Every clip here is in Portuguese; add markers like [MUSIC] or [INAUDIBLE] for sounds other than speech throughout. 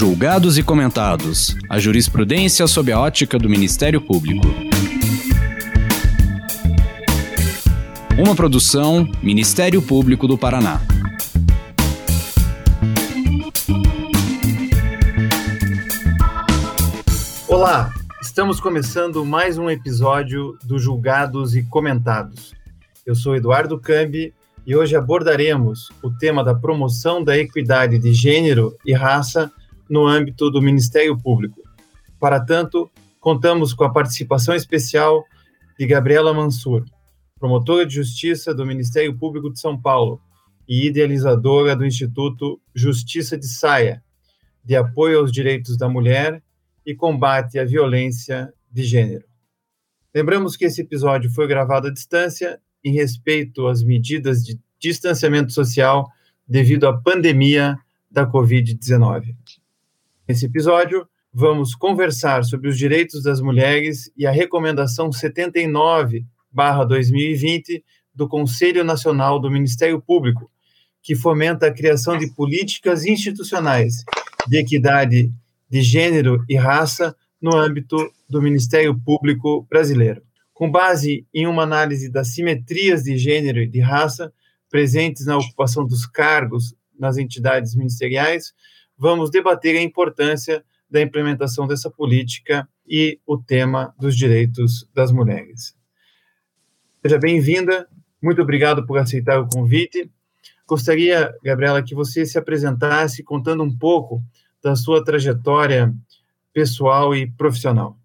Julgados e comentados. A jurisprudência sob a ótica do Ministério Público. Uma produção Ministério Público do Paraná. Olá, estamos começando mais um episódio do Julgados e Comentados. Eu sou Eduardo Cambi e hoje abordaremos o tema da promoção da equidade de gênero e raça no âmbito do Ministério Público. Para tanto, contamos com a participação especial de Gabriela Mansur, promotora de justiça do Ministério Público de São Paulo e idealizadora do Instituto Justiça de Saia, de apoio aos direitos da mulher e combate à violência de gênero. Lembramos que esse episódio foi gravado à distância em respeito às medidas de distanciamento social devido à pandemia da Covid-19. Nesse episódio, vamos conversar sobre os direitos das mulheres e a recomendação 79/2020 do Conselho Nacional do Ministério Público, que fomenta a criação de políticas institucionais de equidade de gênero e raça no âmbito do Ministério Público brasileiro. Com base em uma análise das simetrias de gênero e de raça presentes na ocupação dos cargos nas entidades ministeriais, vamos debater a importância da implementação dessa política e o tema dos direitos das mulheres. Seja bem-vinda, muito obrigado por aceitar o convite. Gostaria, Gabriela, que você se apresentasse contando um pouco da sua trajetória pessoal e profissional.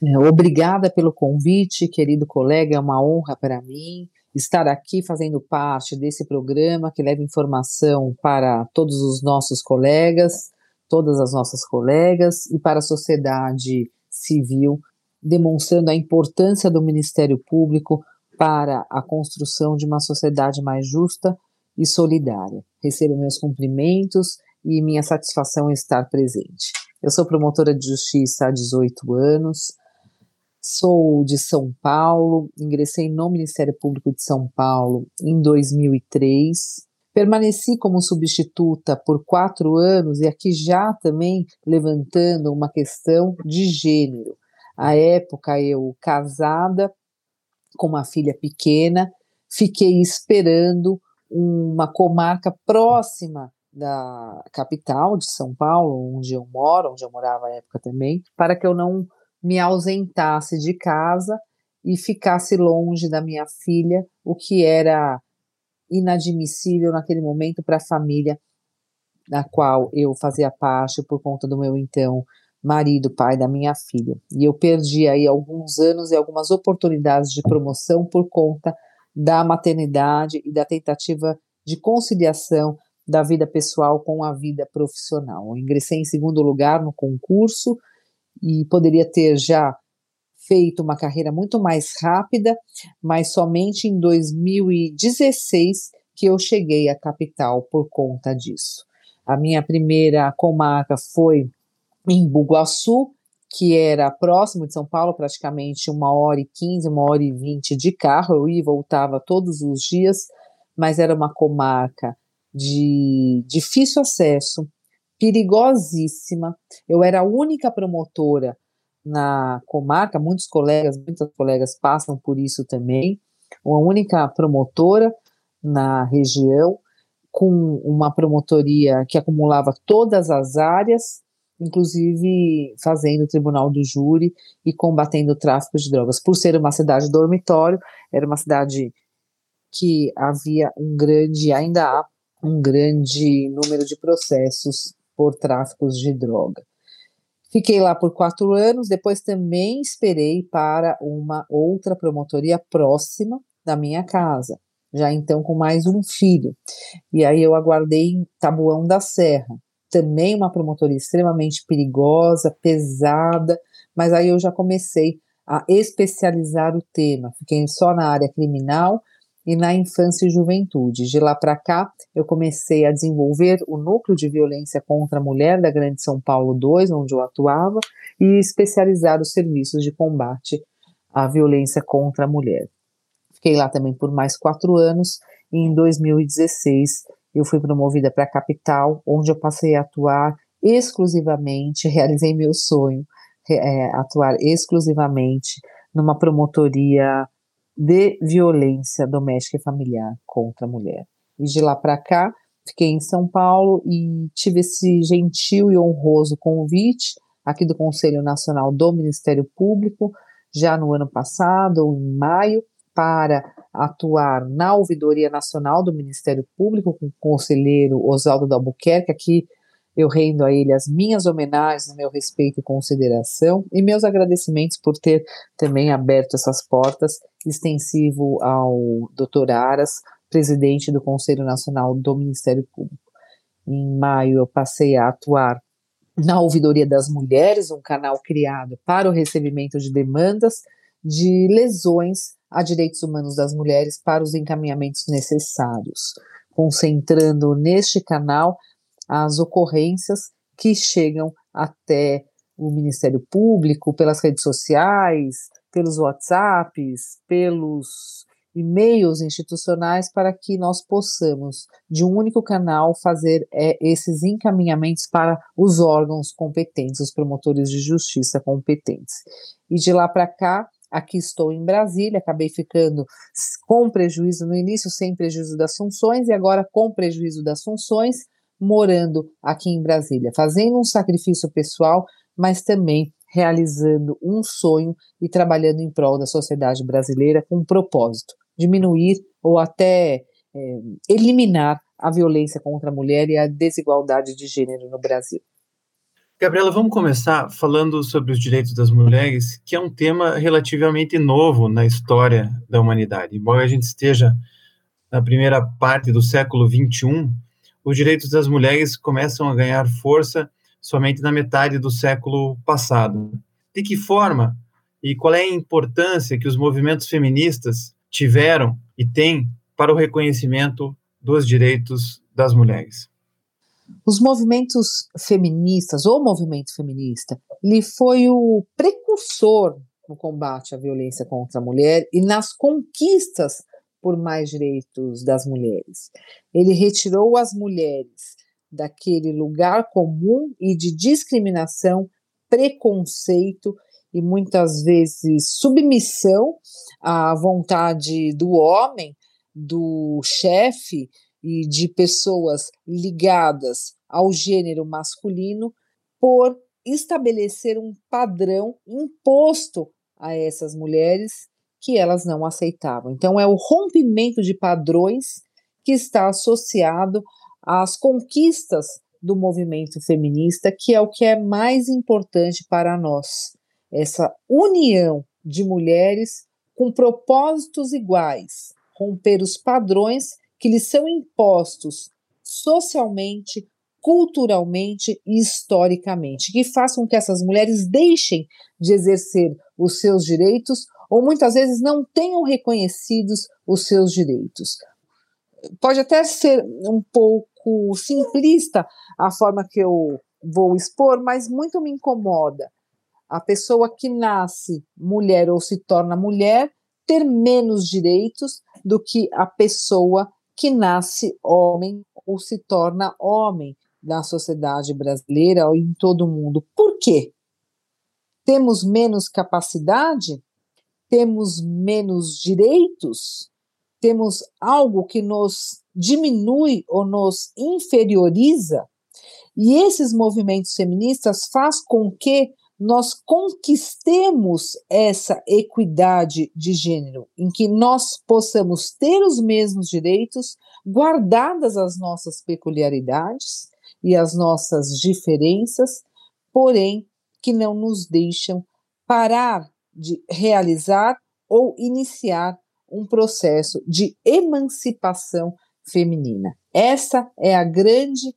É, obrigada pelo convite, querido colega, é uma honra para mim estar aqui fazendo parte desse programa que leva informação para todos os nossos colegas, todas as nossas colegas e para a sociedade civil, demonstrando a importância do Ministério Público para a construção de uma sociedade mais justa e solidária. Recebo meus cumprimentos e minha satisfação em estar presente. Eu sou promotora de justiça há 18 anos, sou de São Paulo, ingressei no Ministério Público de São Paulo em 2003. Permaneci como substituta por quatro anos e aqui já também levantando uma questão de gênero. À época, eu casada, com uma filha pequena, fiquei esperando uma comarca próxima da capital de São Paulo, onde eu moro, onde eu morava à época também, para que eu não me ausentasse de casa e ficasse longe da minha filha, o que era inadmissível naquele momento para a família da qual eu fazia parte por conta do meu então marido, pai da minha filha. E eu perdi aí alguns anos e algumas oportunidades de promoção por conta da maternidade e da tentativa de conciliação da vida pessoal com a vida profissional. Eu ingressei em segundo lugar no concurso e poderia ter já feito uma carreira muito mais rápida, mas somente em 2016 que eu cheguei à capital por conta disso. A minha primeira comarca foi em Bugaçu, que era próximo de São Paulo, praticamente uma hora e quinze, uma hora e vinte de carro. Eu ia e voltava todos os dias, mas era uma comarca de difícil acesso, perigosíssima. Eu era a única promotora na comarca, muitos colegas, muitas colegas passam por isso também, uma única promotora na região, com uma promotoria que acumulava todas as áreas, inclusive fazendo o tribunal do júri e combatendo o tráfico de drogas. Por ser uma cidade dormitório, era uma cidade que havia um grande, ainda há um grande número de processos por tráficos de droga. Fiquei lá por quatro anos, depois também esperei para uma outra promotoria próxima da minha casa, já então com mais um filho. E aí eu aguardei em Tabuão da Serra, também uma promotoria extremamente perigosa, pesada, mas aí eu já comecei a especializar o tema. Fiquei só na área criminal e na infância e juventude. De lá para cá, eu comecei a desenvolver o núcleo de violência contra a mulher da Grande São Paulo 2, onde eu atuava, e especializar os serviços de combate à violência contra a mulher. Fiquei lá também por mais quatro anos e em 2016 eu fui promovida para a capital, onde eu passei a atuar exclusivamente, [LAUGHS] realizei meu sonho, é, atuar exclusivamente numa promotoria de violência doméstica e familiar contra a mulher. E de lá para cá, fiquei em São Paulo e tive esse gentil e honroso convite aqui do Conselho Nacional do Ministério Público, já no ano passado, em maio, para atuar na Ouvidoria Nacional do Ministério Público com o conselheiro Oswaldo da Albuquerque, aqui eu rendo a ele as minhas homenagens, meu respeito e consideração, e meus agradecimentos por ter também aberto essas portas, extensivo ao Dr. Aras, presidente do Conselho Nacional do Ministério Público. Em maio, eu passei a atuar na Ouvidoria das Mulheres, um canal criado para o recebimento de demandas de lesões a direitos humanos das mulheres para os encaminhamentos necessários, concentrando neste canal as ocorrências que chegam até o Ministério Público pelas redes sociais, pelos WhatsApps, pelos e-mails institucionais para que nós possamos, de um único canal, fazer é, esses encaminhamentos para os órgãos competentes, os promotores de justiça competentes. E de lá para cá, aqui estou em Brasília, acabei ficando com prejuízo no início, sem prejuízo das funções, e agora com prejuízo das funções, morando aqui em Brasília, fazendo um sacrifício pessoal, mas também realizando um sonho e trabalhando em prol da sociedade brasileira com um propósito: diminuir ou até é, eliminar a violência contra a mulher e a desigualdade de gênero no Brasil. Gabriela, vamos começar falando sobre os direitos das mulheres, que é um tema relativamente novo na história da humanidade. Embora a gente esteja na primeira parte do século XXI, os direitos das mulheres começam a ganhar força somente na metade do século passado. De que forma e qual é a importância que os movimentos feministas tiveram e têm para o reconhecimento dos direitos das mulheres? Os movimentos feministas, ou movimento feminista, ele foi o precursor no combate à violência contra a mulher e nas conquistas por mais direitos das mulheres. Ele retirou as mulheres daquele lugar comum e de discriminação, preconceito e muitas vezes submissão à vontade do homem, do chefe e de pessoas ligadas ao gênero masculino por estabelecer um padrão imposto a essas mulheres que elas não aceitavam. Então, é o rompimento de padrões que está associado às conquistas do movimento feminista, que é o que é mais importante para nós. Essa união de mulheres com propósitos iguais, romper os padrões que lhes são impostos socialmente, culturalmente e historicamente, que façam que essas mulheres deixem de exercer os seus direitos ou muitas vezes não tenham reconhecidos os seus direitos. Pode até ser um pouco simplista a forma que eu vou expor, mas muito me incomoda a pessoa que nasce mulher ou se torna mulher ter menos direitos do que a pessoa que nasce homem ou se torna homem na sociedade brasileira ou em todo o mundo. Por quê? Temos menos capacidade? Temos menos direitos, temos algo que nos diminui ou nos inferioriza, e esses movimentos feministas faz com que nós conquistemos essa equidade de gênero, em que nós possamos ter os mesmos direitos, guardadas as nossas peculiaridades e as nossas diferenças, porém que não nos deixam parar de realizar ou iniciar um processo de emancipação feminina. Essa é a grande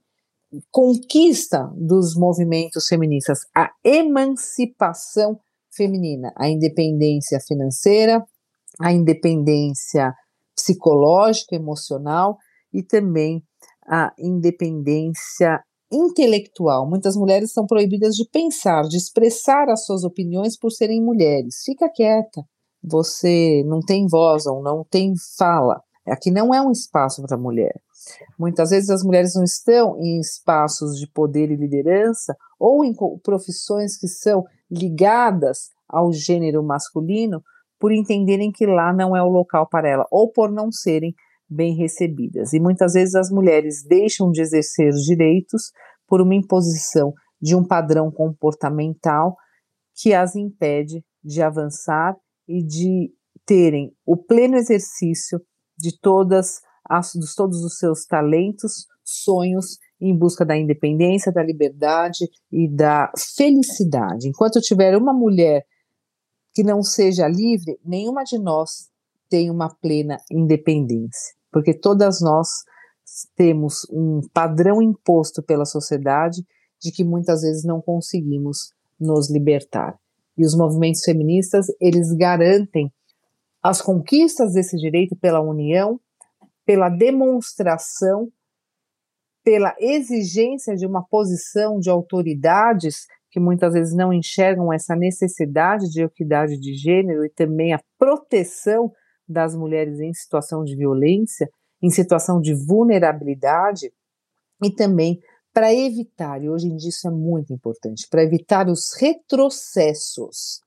conquista dos movimentos feministas, a emancipação feminina, a independência financeira, a independência psicológica, emocional e também a independência intelectual. Muitas mulheres são proibidas de pensar, de expressar as suas opiniões por serem mulheres. Fica quieta. Você não tem voz ou não tem fala. Aqui não é um espaço para mulher. Muitas vezes as mulheres não estão em espaços de poder e liderança ou em profissões que são ligadas ao gênero masculino por entenderem que lá não é o local para ela ou por não serem bem recebidas. E muitas vezes as mulheres deixam de exercer direitos por uma imposição de um padrão comportamental que as impede de avançar e de terem o pleno exercício de todas as, de todos os seus talentos, sonhos em busca da independência, da liberdade e da felicidade. Enquanto tiver uma mulher que não seja livre, nenhuma de nós tem uma plena independência, porque todas nós temos um padrão imposto pela sociedade de que muitas vezes não conseguimos nos libertar. E os movimentos feministas, eles garantem as conquistas desse direito pela união, pela demonstração, pela exigência de uma posição de autoridades que muitas vezes não enxergam essa necessidade de equidade de gênero e também a proteção das mulheres em situação de violência, em situação de vulnerabilidade, e também para evitar, e hoje em dia isso é muito importante, para evitar os retrocessos.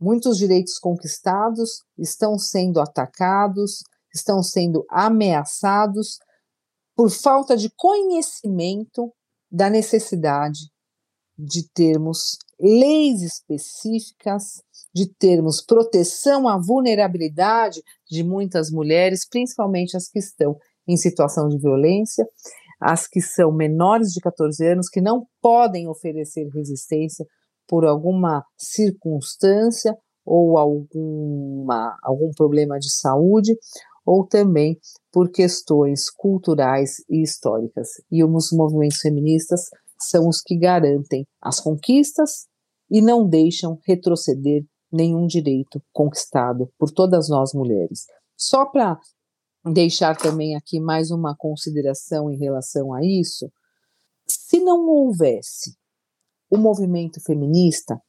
Muitos direitos conquistados estão sendo atacados, estão sendo ameaçados por falta de conhecimento da necessidade de termos leis específicas, de termos proteção à vulnerabilidade de muitas mulheres, principalmente as que estão em situação de violência, as que são menores de 14 anos, que não podem oferecer resistência por alguma circunstância ou alguma, algum problema de saúde, ou também por questões culturais e históricas. E os movimentos feministas são os que garantem as conquistas e não deixam retroceder nenhum direito conquistado por todas nós mulheres. Só para deixar também aqui mais uma consideração em relação a isso, se não houvesse o movimento feminista,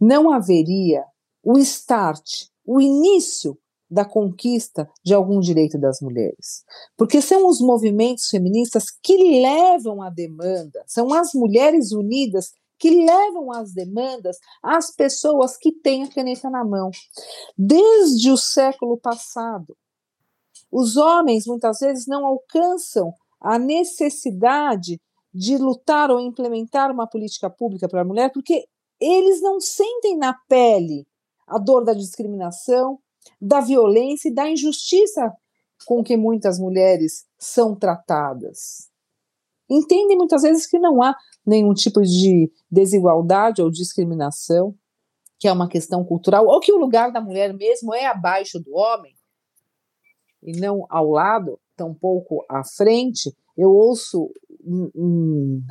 não haveria o start, o início da conquista de algum direito das mulheres. Porque são os movimentos feministas que levam a demanda, são as mulheres unidas que levam as demandas às pessoas que têm a caneta na mão. Desde o século passado, os homens muitas vezes não alcançam a necessidade de lutar ou implementar uma política pública para a mulher porque eles não sentem na pele a dor da discriminação, da violência e da injustiça com que muitas mulheres são tratadas. Entendem muitas vezes que não há nenhum tipo de desigualdade ou discriminação, que é uma questão cultural, ou que o lugar da mulher mesmo é abaixo do homem e não ao lado, tampouco à frente. Eu ouço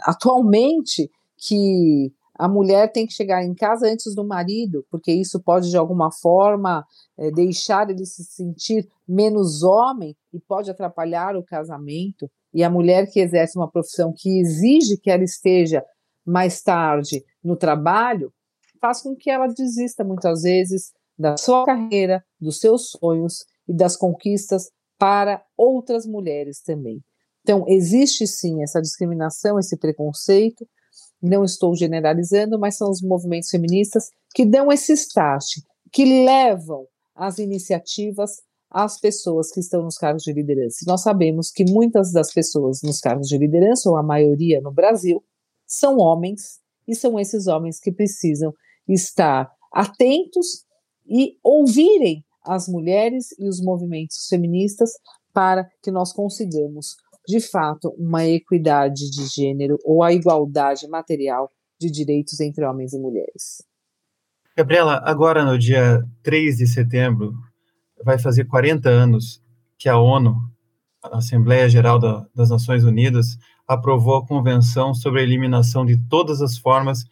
atualmente que a mulher tem que chegar em casa antes do marido, porque isso pode de alguma forma é, deixar ele se sentir menos homem e pode atrapalhar o casamento. E a mulher que exerce uma profissão que exige que ela esteja mais tarde no trabalho, faz com que ela desista muitas vezes da sua carreira, dos seus sonhos e das conquistas para outras mulheres também. Então, existe sim essa discriminação, esse preconceito, não estou generalizando, mas são os movimentos feministas que dão esse start, que levam as iniciativas às pessoas que estão nos cargos de liderança. Nós sabemos que muitas das pessoas nos cargos de liderança, ou a maioria no Brasil, são homens, e são esses homens que precisam estar atentos e ouvirem as mulheres e os movimentos feministas para que nós consigamos de fato, uma equidade de gênero ou a igualdade material de direitos entre homens e mulheres. Gabriela, agora no dia 3 de setembro, vai fazer 40 anos que a ONU, a Assembleia Geral da, das Nações Unidas, aprovou a Convenção sobre a Eliminação de Todas as Formas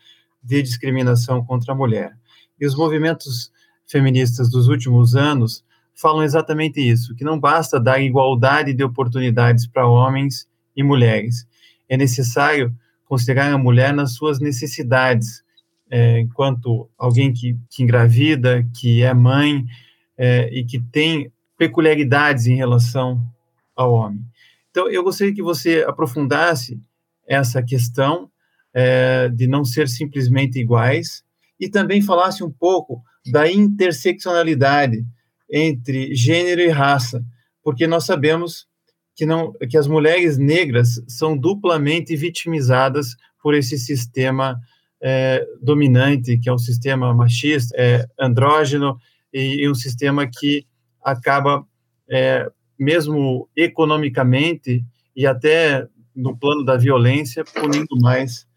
de Discriminação contra a Mulher. E os movimentos feministas dos últimos anos falam exatamente isso, que não basta dar igualdade de oportunidades para homens e mulheres. É necessário considerar a mulher nas suas necessidades, é, enquanto alguém que, que, engravida, que é mãe é, e que tem peculiaridades em relação ao homem. Então, eu gostaria que você aprofundasse essa questão é, de não ser simplesmente iguais e também falasse um pouco da interseccionalidade entre gênero e raça, porque nós sabemos que, não, que as mulheres negras são duplamente vitimizadas por esse sistema é, dominante, que é um sistema machista, é, andrógeno, e, e, um sistema que acaba, é, mesmo economicamente e até no plano da violência, punindo mais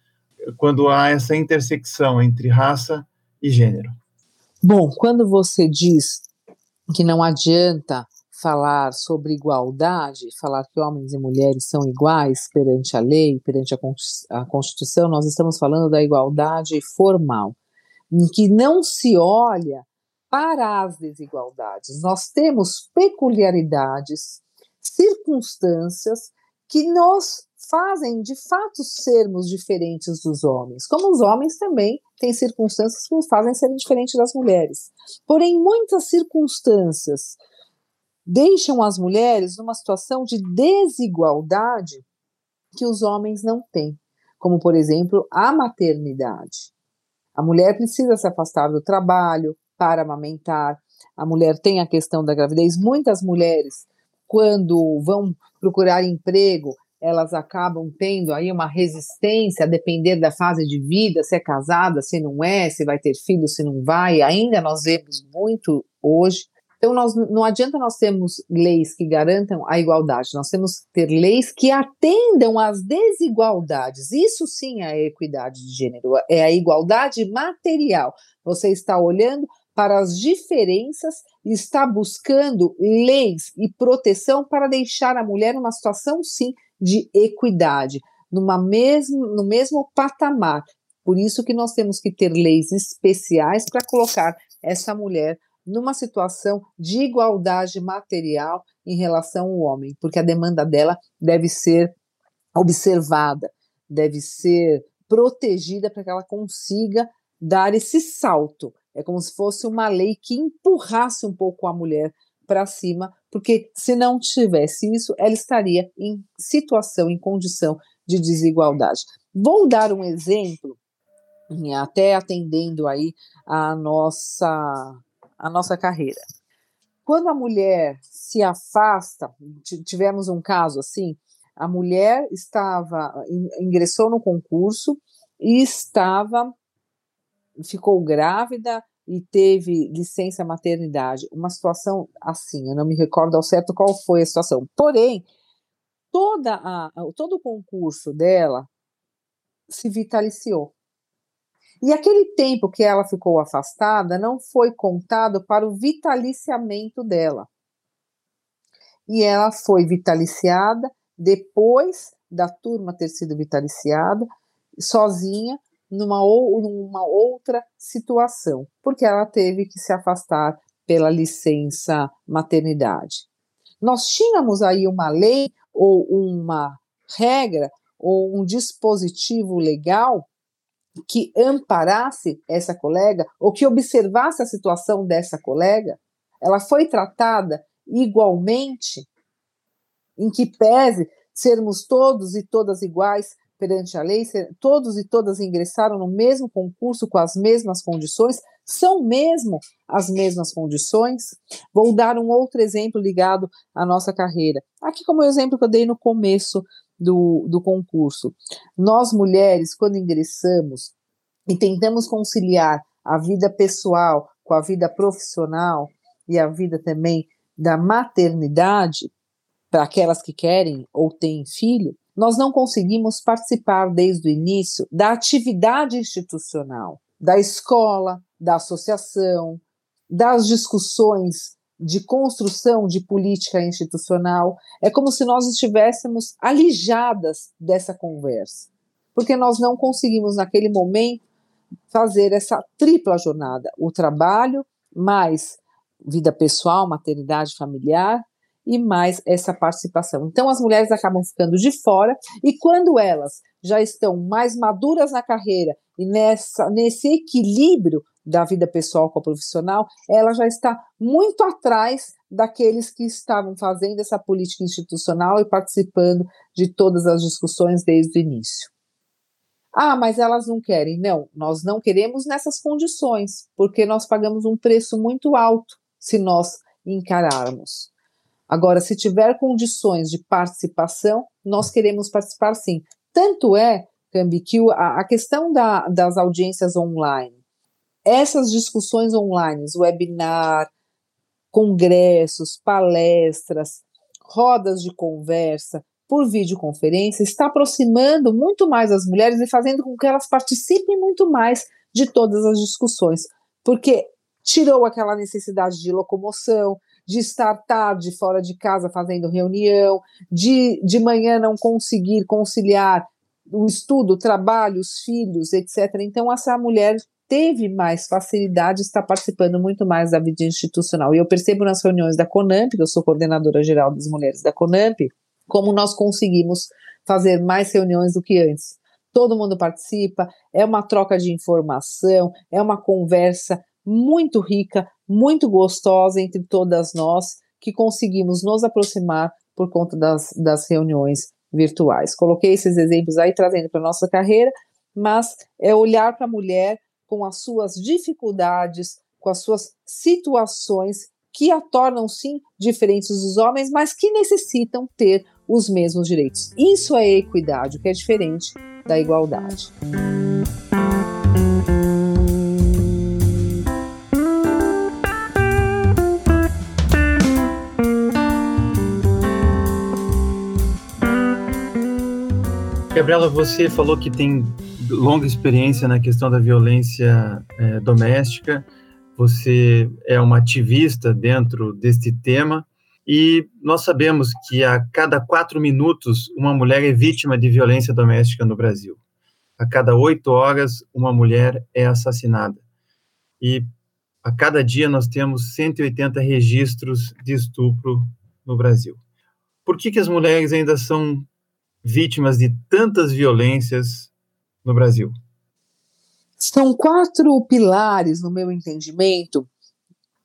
quando há essa intersecção entre raça e gênero. Bom, quando você diz que não adianta falar sobre igualdade, falar que homens e mulheres são iguais perante a lei, perante a Constituição, nós estamos falando da igualdade formal, em que não se olha para as desigualdades. Nós temos peculiaridades, circunstâncias que nos fazem de fato sermos diferentes dos homens, como os homens também têm circunstâncias que nos fazem ser diferentes das mulheres. Porém, muitas circunstâncias deixam as mulheres numa situação de desigualdade que os homens não têm, como, por exemplo, a maternidade. A mulher precisa se afastar do trabalho para amamentar, a mulher tem a questão da gravidez. Muitas mulheres, quando vão procurar emprego, elas acabam tendo aí uma resistência a depender da fase de vida, se é casada, se não é, se vai ter filho, se não vai. Ainda nós vemos muito hoje então, nós, não adianta nós termos leis que garantam a igualdade, nós temos que ter leis que atendam às desigualdades. Isso sim é a equidade de gênero, é a igualdade material. Você está olhando para as diferenças e está buscando leis e proteção para deixar a mulher numa situação, sim, de equidade, numa mesmo, no mesmo patamar. Por isso que nós temos que ter leis especiais para colocar essa mulher numa situação de igualdade material em relação ao homem, porque a demanda dela deve ser observada, deve ser protegida para que ela consiga dar esse salto. É como se fosse uma lei que empurrasse um pouco a mulher para cima, porque se não tivesse isso, ela estaria em situação, em condição de desigualdade. Vou dar um exemplo, até atendendo aí a nossa a nossa carreira. Quando a mulher se afasta, tivemos um caso assim, a mulher estava ingressou no concurso e estava ficou grávida e teve licença maternidade. Uma situação assim, eu não me recordo ao certo qual foi a situação. Porém, toda a, todo o concurso dela se vitaliciou. E aquele tempo que ela ficou afastada não foi contado para o vitaliciamento dela. E ela foi vitaliciada depois da turma ter sido vitaliciada, sozinha, numa, ou, numa outra situação, porque ela teve que se afastar pela licença maternidade. Nós tínhamos aí uma lei ou uma regra ou um dispositivo legal que amparasse essa colega ou que observasse a situação dessa colega, ela foi tratada igualmente, em que pese sermos todos e todas iguais perante a lei, todos e todas ingressaram no mesmo concurso com as mesmas condições, são mesmo as mesmas condições. Vou dar um outro exemplo ligado à nossa carreira. Aqui, como exemplo que eu dei no começo do, do concurso. Nós, mulheres, quando ingressamos e tentamos conciliar a vida pessoal com a vida profissional e a vida também da maternidade, para aquelas que querem ou têm filho, nós não conseguimos participar desde o início da atividade institucional, da escola, da associação, das discussões de construção de política institucional. É como se nós estivéssemos alijadas dessa conversa, porque nós não conseguimos, naquele momento, fazer essa tripla jornada: o trabalho, mais vida pessoal, maternidade familiar e mais essa participação. Então, as mulheres acabam ficando de fora, e quando elas já estão mais maduras na carreira e nessa, nesse equilíbrio da vida pessoal com a profissional, ela já está muito atrás daqueles que estavam fazendo essa política institucional e participando de todas as discussões desde o início. Ah, mas elas não querem. Não, nós não queremos nessas condições, porque nós pagamos um preço muito alto se nós encararmos. Agora, se tiver condições de participação, nós queremos participar sim. Tanto é, Cambi, que a, questão da, das audiências online, essas discussões online, webinar, congressos, palestras, rodas de conversa, por videoconferência está aproximando muito mais as mulheres e fazendo com que elas participem muito mais de todas as discussões, porque tirou aquela necessidade de locomoção, de estar tarde fora de casa fazendo reunião, de de manhã não conseguir conciliar o estudo, trabalho, os filhos, etc. Então, essa mulher teve mais facilidade, está participando muito mais da vida institucional. E eu percebo nas reuniões da CONAMP, que eu sou coordenadora geral das mulheres da CONAMP, como nós conseguimos fazer mais reuniões do que antes. Todo mundo participa, é uma troca de informação, é uma conversa muito rica, muito gostosa entre todas nós que conseguimos nos aproximar por conta das, das reuniões virtuais. Coloquei esses exemplos aí trazendo para a nossa carreira, mas é olhar para a mulher com as suas dificuldades, com as suas situações que a tornam sim diferentes dos homens, mas que necessitam ter os mesmos direitos. Isso é equidade, o que é diferente da igualdade. Gabriela, você falou que tem longa experiência na questão da violência é, doméstica, você é uma ativista dentro deste tema. E nós sabemos que a cada quatro minutos uma mulher é vítima de violência doméstica no Brasil. A cada oito horas uma mulher é assassinada. E a cada dia nós temos 180 registros de estupro no Brasil. Por que, que as mulheres ainda são vítimas de tantas violências no Brasil? São quatro pilares, no meu entendimento,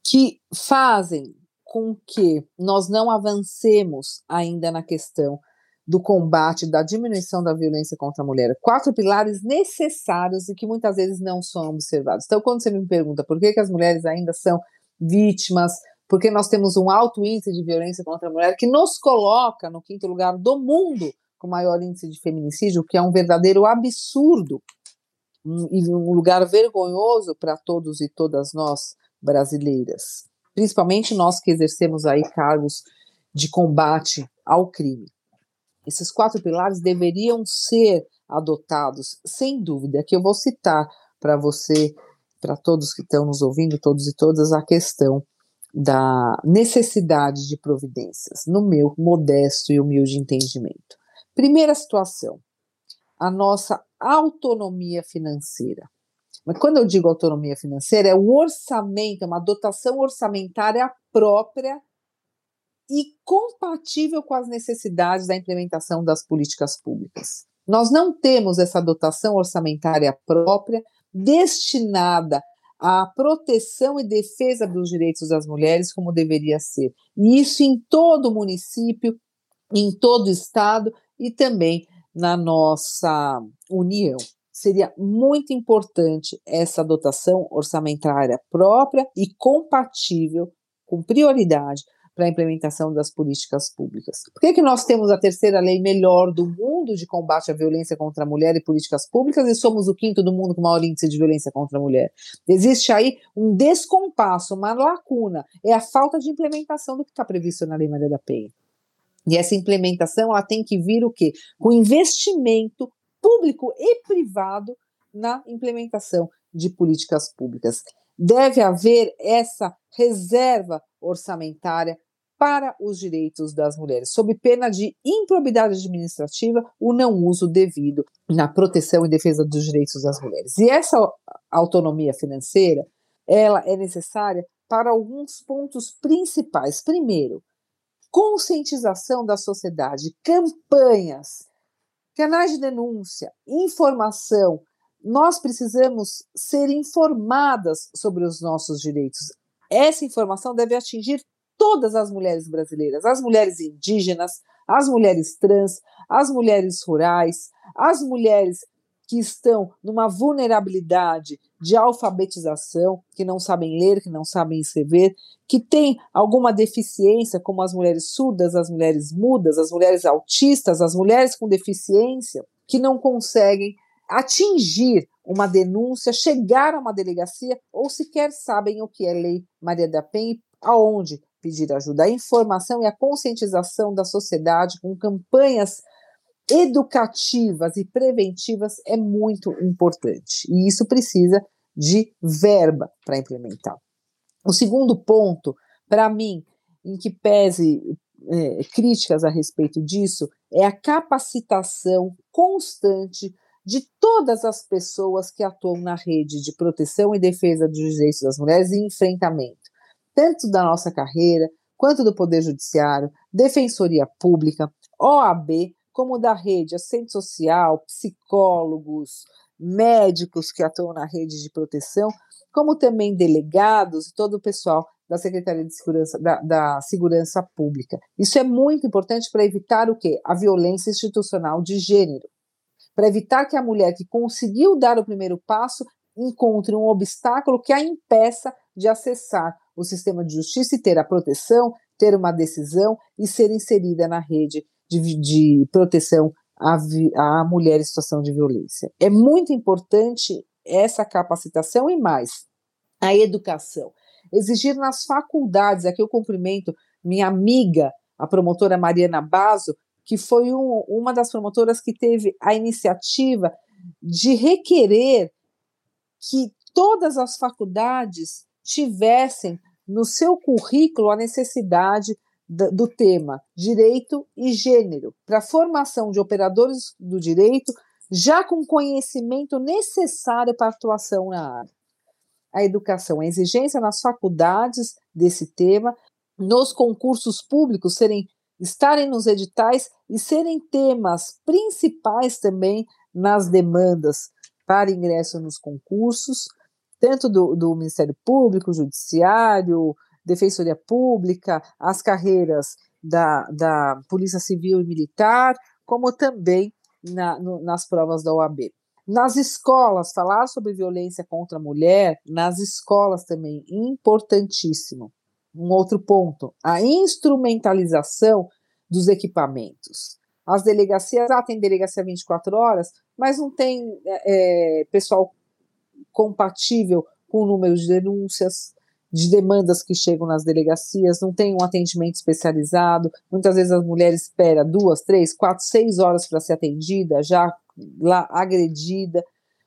que fazem com que nós não avancemos ainda na questão do combate, da diminuição da violência contra a mulher. Quatro pilares necessários e que muitas vezes não são observados. Então, quando você me pergunta por que, que as mulheres ainda são vítimas, porque nós temos um alto índice de violência contra a mulher que nos coloca no quinto lugar do mundo com maior índice de feminicídio, que é um verdadeiro absurdo e um lugar vergonhoso para todos e todas nós brasileiras principalmente nós que exercemos aí cargos de combate ao crime. Esses quatro pilares deveriam ser adotados, sem dúvida, que eu vou citar para você, para todos que estão nos ouvindo, todos e todas, a questão da necessidade de providências, no meu modesto e humilde entendimento. Primeira situação, a nossa autonomia financeira. Mas quando eu digo autonomia financeira, é o orçamento, é uma dotação orçamentária própria e compatível com as necessidades da implementação das políticas públicas. Nós não temos essa dotação orçamentária própria destinada à proteção e defesa dos direitos das mulheres como deveria ser. E isso em todo município, em todo estado e também na nossa União seria muito importante essa dotação orçamentária própria e compatível, com prioridade, para a implementação das políticas públicas. Por que, que nós temos a terceira lei melhor do mundo de combate à violência contra a mulher e políticas públicas e somos o quinto do mundo com maior índice de violência contra a mulher? Existe aí um descompasso, uma lacuna, é a falta de implementação do que está previsto na Lei Maria da Penha. E essa implementação ela tem que vir o quê? Com investimento público e privado na implementação de políticas públicas. Deve haver essa reserva orçamentária para os direitos das mulheres, sob pena de improbidade administrativa, o não uso devido na proteção e defesa dos direitos das mulheres. E essa autonomia financeira, ela é necessária para alguns pontos principais. Primeiro, conscientização da sociedade, campanhas Canais de denúncia, informação. Nós precisamos ser informadas sobre os nossos direitos. Essa informação deve atingir todas as mulheres brasileiras, as mulheres indígenas, as mulheres trans, as mulheres rurais, as mulheres que estão numa vulnerabilidade de alfabetização, que não sabem ler, que não sabem escrever, que têm alguma deficiência, como as mulheres surdas, as mulheres mudas, as mulheres autistas, as mulheres com deficiência, que não conseguem atingir uma denúncia, chegar a uma delegacia ou sequer sabem o que é Lei Maria da Penha e aonde pedir ajuda. A informação e a conscientização da sociedade com campanhas educativas e preventivas é muito importante. E isso precisa de verba para implementar. O segundo ponto, para mim, em que pese é, críticas a respeito disso, é a capacitação constante de todas as pessoas que atuam na rede de proteção e defesa dos direitos das mulheres e enfrentamento, tanto da nossa carreira, quanto do Poder Judiciário, Defensoria Pública, OAB, como da rede, assistente social, psicólogos, médicos que atuam na rede de proteção, como também delegados e todo o pessoal da Secretaria de Segurança da, da Segurança Pública. Isso é muito importante para evitar o quê? A violência institucional de gênero. Para evitar que a mulher que conseguiu dar o primeiro passo encontre um obstáculo que a impeça de acessar o sistema de justiça e ter a proteção, ter uma decisão e ser inserida na rede de, de proteção à, mulher em situação de violência. É muito importante essa capacitação e mais, a educação. Exigir nas faculdades, aqui eu cumprimento minha amiga, a promotora Mariana Basso, que foi um, uma das promotoras que teve a iniciativa de requerer que todas as faculdades tivessem no seu currículo a necessidade do tema direito e gênero, para a formação de operadores do direito, já com conhecimento necessário para a atuação na área. A educação, a exigência nas faculdades desse tema, nos concursos públicos serem estarem nos editais e serem temas principais também nas demandas para ingresso nos concursos, tanto do, do Ministério Público, Judiciário, Defensoria Pública, as carreiras da, da Polícia Civil e Militar, como também na, no, nas provas da OAB. Nas escolas, falar sobre violência contra a mulher, nas escolas também, importantíssimo. Um outro ponto, a instrumentalização dos equipamentos. As delegacias, ah, tem delegacia 24 horas, mas não tem é, pessoal compatível com o número de denúncias, de demandas que chegam nas delegacias, não tem um atendimento especializado. Muitas vezes as mulheres esperam duas, três, quatro, seis horas para ser atendida, já lá agredida,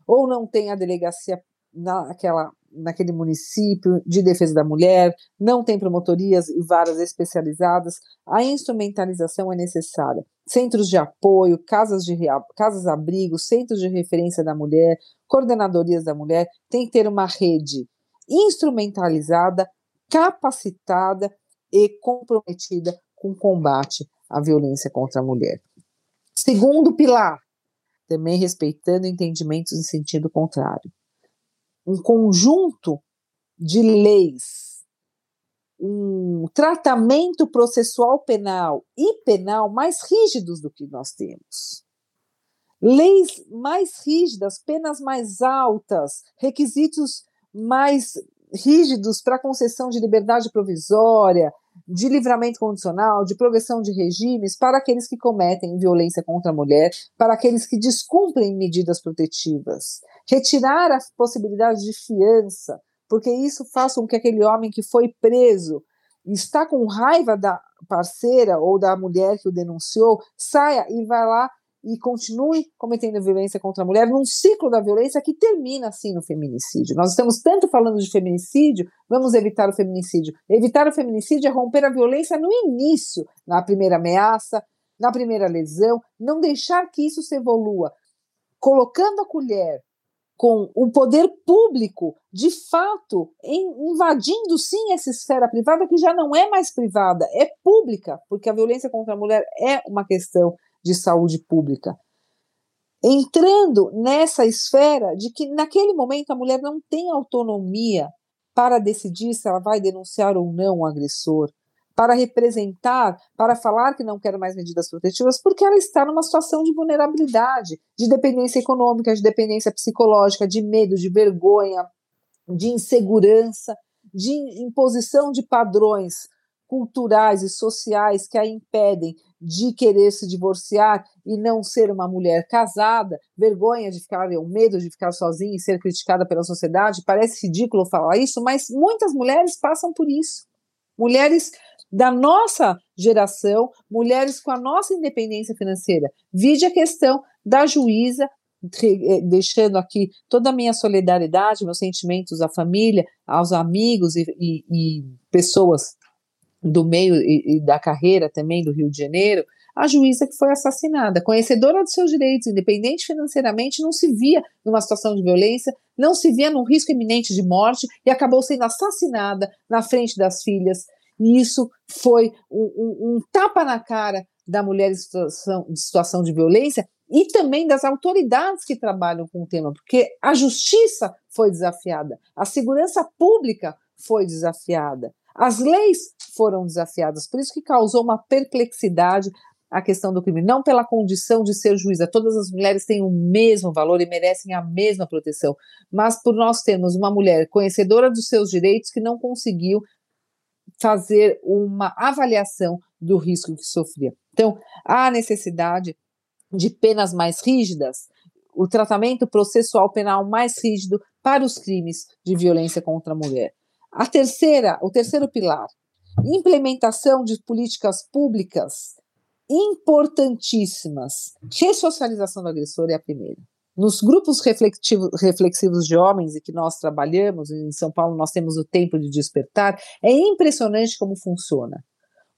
ou não tem a delegacia naquela, naquele município de defesa da mulher, não tem promotorias e varas especializadas. A instrumentalização é necessária. Centros de apoio, casas de casas abrigo, centros de referência da mulher, coordenadorias da mulher, tem que ter uma rede instrumentalizada, capacitada e comprometida com o combate à violência contra a mulher. Segundo pilar, também respeitando entendimentos em sentido contrário. Um conjunto de leis, um tratamento processual penal e penal mais rígidos do que nós temos. Leis mais rígidas, penas mais altas, requisitos mais rígidos para concessão de liberdade provisória, de livramento condicional, de progressão de regimes para aqueles que cometem violência contra a mulher, para aqueles que descumprem medidas protetivas. Retirar a possibilidade de fiança, porque isso faz com que aquele homem que foi preso está com raiva da parceira ou da mulher que o denunciou, saia e vá lá e continue cometendo violência contra a mulher num ciclo da violência que termina assim no feminicídio. Nós estamos tanto falando de feminicídio, vamos evitar o feminicídio. Evitar o feminicídio é romper a violência no início, na primeira ameaça, na primeira lesão, não deixar que isso se evolua, colocando a colher com o poder público, de fato, invadindo sim essa esfera privada que já não é mais privada, é pública, porque a violência contra a mulher é uma questão de saúde pública. Entrando nessa esfera de que, naquele momento, a mulher não tem autonomia para decidir se ela vai denunciar ou não o agressor, para representar, para falar que não quer mais medidas protetivas, porque ela está numa situação de vulnerabilidade, de dependência econômica, de dependência psicológica, de medo, de vergonha, de insegurança, de imposição de padrões culturais e sociais que a impedem de querer se divorciar e não ser uma mulher casada, vergonha de ficar, o medo de ficar sozinha e ser criticada pela sociedade. Parece ridículo falar isso, mas muitas mulheres passam por isso. Mulheres da nossa geração, mulheres com a nossa independência financeira. Vide a questão da juíza, eh, deixando aqui toda a minha solidariedade, meus sentimentos à família, aos amigos e, e, e pessoas do meio e, e, da carreira também do Rio de Janeiro, a juíza que foi assassinada, conhecedora dos seus direitos, independente financeiramente, não se via numa situação de violência, não se via num risco iminente de morte e acabou sendo assassinada na frente das filhas. E isso foi um, um, um tapa na cara da mulher em situação, de situação de violência e também das autoridades que trabalham com o tema, porque a justiça foi desafiada, a segurança pública foi desafiada, as leis foram desafiadas, por isso que causou uma perplexidade a questão do crime, não pela condição de ser juíza, todas as mulheres têm o mesmo valor e merecem a mesma proteção, mas por nós termos uma mulher conhecedora dos seus direitos que não conseguiu fazer uma avaliação do risco que sofria. Então, há necessidade de penas mais rígidas, o tratamento processual penal mais rígido para os crimes de violência contra a mulher. A terceira, o terceiro pilar, implementação de políticas públicas importantíssimas. Ressocialização do agressor é a primeira. Nos grupos reflexivos de homens e que nós trabalhamos, em São Paulo nós temos o Tempo de Despertar, é impressionante como funciona.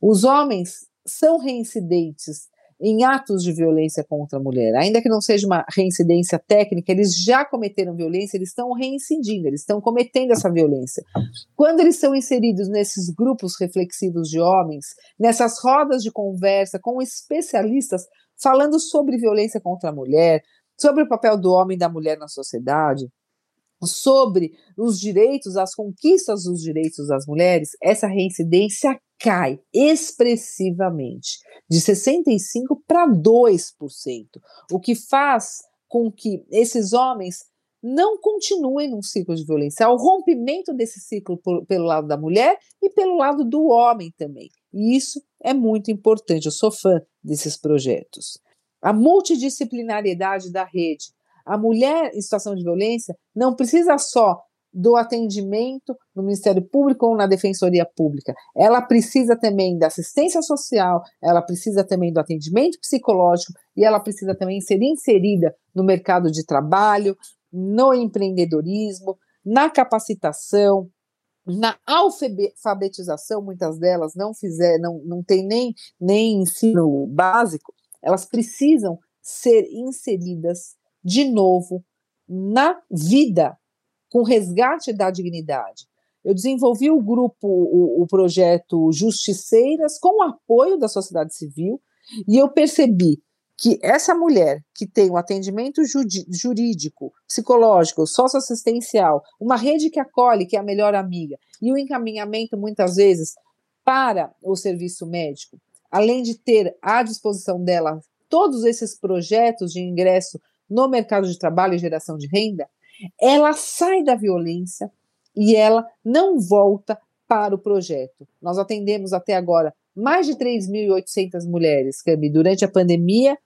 Os homens são reincidentes em atos de violência contra a mulher. Ainda que não seja uma reincidência técnica, eles já cometeram violência, eles estão reincidindo, eles estão cometendo essa violência. Quando eles são inseridos nesses grupos reflexivos de homens, nessas rodas de conversa com especialistas falando sobre violência contra a mulher, sobre o papel do homem e da mulher na sociedade, sobre os direitos, as conquistas dos direitos das mulheres, essa reincidência cai expressivamente, de 65% para 2%, o que faz com que esses homens não continuem num ciclo de violência. Há o rompimento desse ciclo por, pelo lado da mulher e pelo lado do homem também. E isso é muito importante. Eu sou fã desses projetos. A multidisciplinariedade da rede. A mulher em situação de violência não precisa só do atendimento no Ministério Público ou na Defensoria Pública. Ela precisa também da assistência social, ela precisa também do atendimento psicológico e ela precisa também ser inserida no mercado de trabalho, no empreendedorismo, na capacitação, na alfabetização, muitas delas não fizer, não, não tem nem, nem ensino básico, elas precisam ser inseridas de novo na vida com resgate da dignidade. Eu desenvolvi o grupo, o, o projeto Justiceiras, com o apoio da sociedade civil, e eu percebi que essa mulher que tem um atendimento jurídico, psicológico, socioassistencial, uma rede que acolhe, que é a melhor amiga, e o encaminhamento, muitas vezes, para o serviço médico, além de ter à disposição dela todos esses projetos de ingresso no mercado de trabalho e geração de renda, ela sai da violência e ela não volta para o projeto. Nós atendemos até agora mais de 3.800 mulheres, Cami, durante a pandemia,